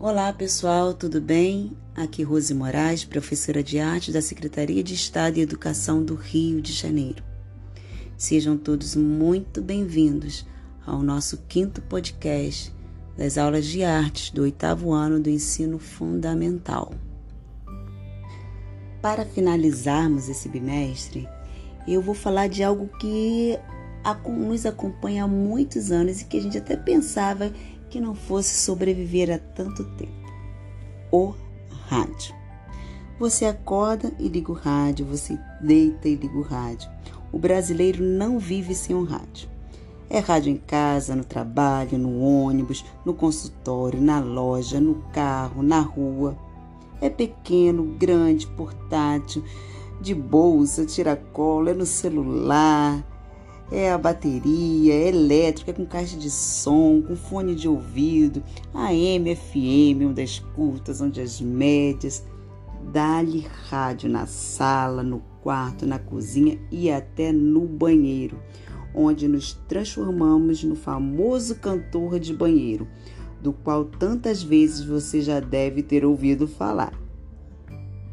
Olá pessoal, tudo bem? Aqui Rose Moraes, professora de arte da Secretaria de Estado e Educação do Rio de Janeiro. Sejam todos muito bem-vindos ao nosso quinto podcast das aulas de artes do oitavo ano do ensino fundamental. Para finalizarmos esse bimestre, eu vou falar de algo que nos acompanha há muitos anos e que a gente até pensava que não fosse sobreviver a tanto tempo. O rádio. Você acorda e liga o rádio, você deita e liga o rádio. O brasileiro não vive sem um rádio. É rádio em casa, no trabalho, no ônibus, no consultório, na loja, no carro, na rua. É pequeno, grande, portátil, de bolsa, tiracolo, é no celular, é a bateria, é elétrica, é com caixa de som, com fone de ouvido, AM, FM, onde as curtas, onde as médias. Dá-lhe rádio na sala, no quarto, na cozinha e até no banheiro, onde nos transformamos no famoso cantor de banheiro, do qual tantas vezes você já deve ter ouvido falar.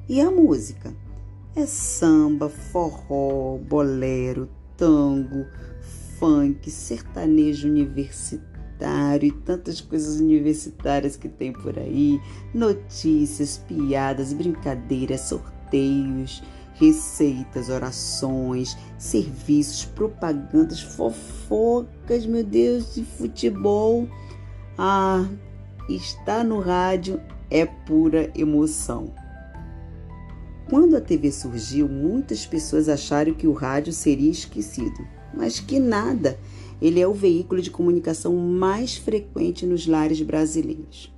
E a música? É samba, forró, bolero, tango, funk, sertanejo universitário e tantas coisas universitárias que tem por aí, notícias, piadas, brincadeiras, sorteios, receitas, orações, serviços, propagandas, fofocas, meu Deus, de futebol. Ah, estar no rádio é pura emoção. Quando a TV surgiu, muitas pessoas acharam que o rádio seria esquecido, mas que nada. Ele é o veículo de comunicação mais frequente nos lares brasileiros.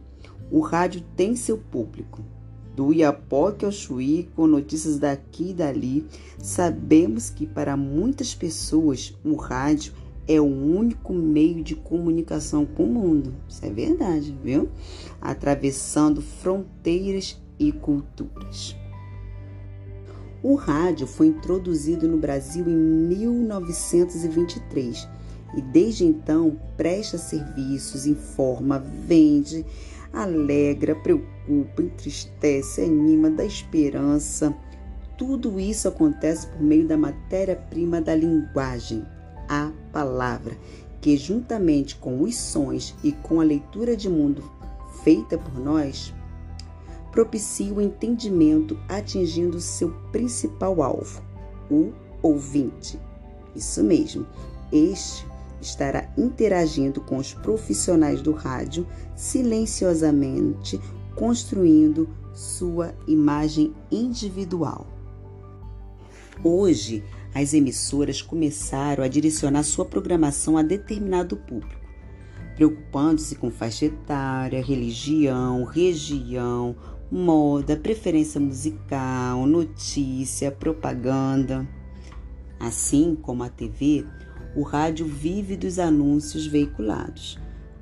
O rádio tem seu público. Do Iapoque ao Chuí, com notícias daqui e dali, sabemos que para muitas pessoas o rádio é o único meio de comunicação com o mundo. Isso é verdade, viu? Atravessando fronteiras e culturas. O rádio foi introduzido no Brasil em 1923 e desde então presta serviços, informa, vende, alegra, preocupa, entristece, anima, dá esperança. Tudo isso acontece por meio da matéria-prima da linguagem, a palavra, que juntamente com os sons e com a leitura de mundo feita por nós, propicia o entendimento atingindo seu principal alvo, o ouvinte. Isso mesmo, este estará interagindo com os profissionais do rádio silenciosamente, construindo sua imagem individual. Hoje, as emissoras começaram a direcionar sua programação a determinado público, preocupando-se com faixa etária, religião, região, moda, preferência musical, notícia, propaganda. Assim como a TV, o rádio vive dos anúncios veiculados.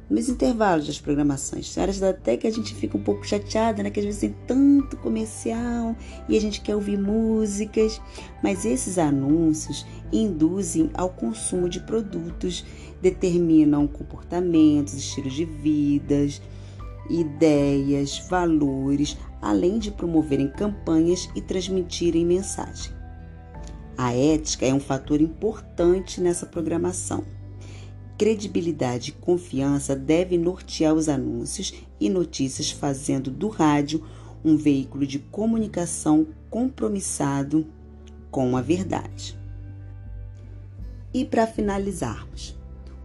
Nos intervalos das programações, áreas até que a gente fica um pouco chateada, né? Que às vezes tem tanto comercial e a gente quer ouvir músicas, mas esses anúncios induzem ao consumo de produtos, determinam comportamentos, estilos de vidas, ideias, valores, além de promoverem campanhas e transmitirem mensagem. A ética é um fator importante nessa programação. Credibilidade e confiança devem nortear os anúncios e notícias, fazendo do rádio um veículo de comunicação compromissado com a verdade. E para finalizarmos,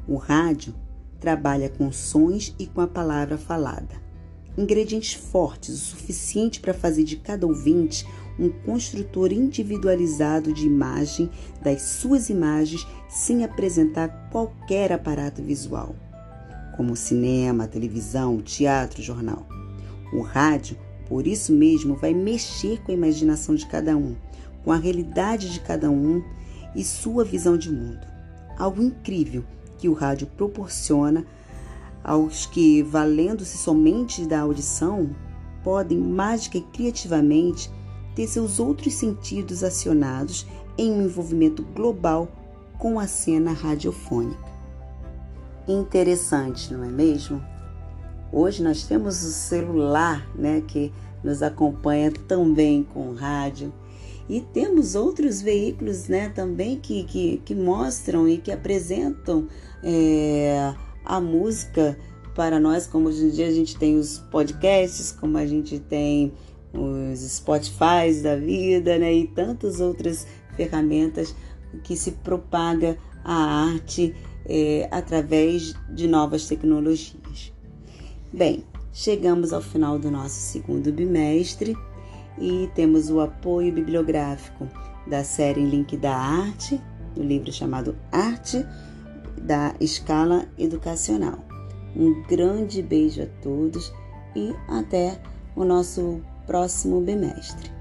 o rádio trabalha com sons e com a palavra falada. Ingredientes fortes o suficiente para fazer de cada ouvinte um construtor individualizado de imagem das suas imagens sem apresentar qualquer aparato visual, como cinema, televisão, teatro, jornal. O rádio, por isso mesmo, vai mexer com a imaginação de cada um, com a realidade de cada um e sua visão de mundo. Algo incrível que o rádio proporciona aos que, valendo-se somente da audição, podem mágica e criativamente ter seus outros sentidos acionados em um envolvimento global com a cena radiofônica. interessante, não é mesmo? Hoje nós temos o celular, né, que nos acompanha também com rádio. E temos outros veículos né, também que, que, que mostram e que apresentam é, a música para nós, como hoje em dia a gente tem os podcasts, como a gente tem os Spotify da vida, né, e tantas outras ferramentas que se propaga a arte é, através de novas tecnologias. Bem, chegamos ao final do nosso segundo bimestre e temos o apoio bibliográfico da série Link da Arte, do livro chamado Arte da Escala Educacional. Um grande beijo a todos e até o nosso próximo bimestre.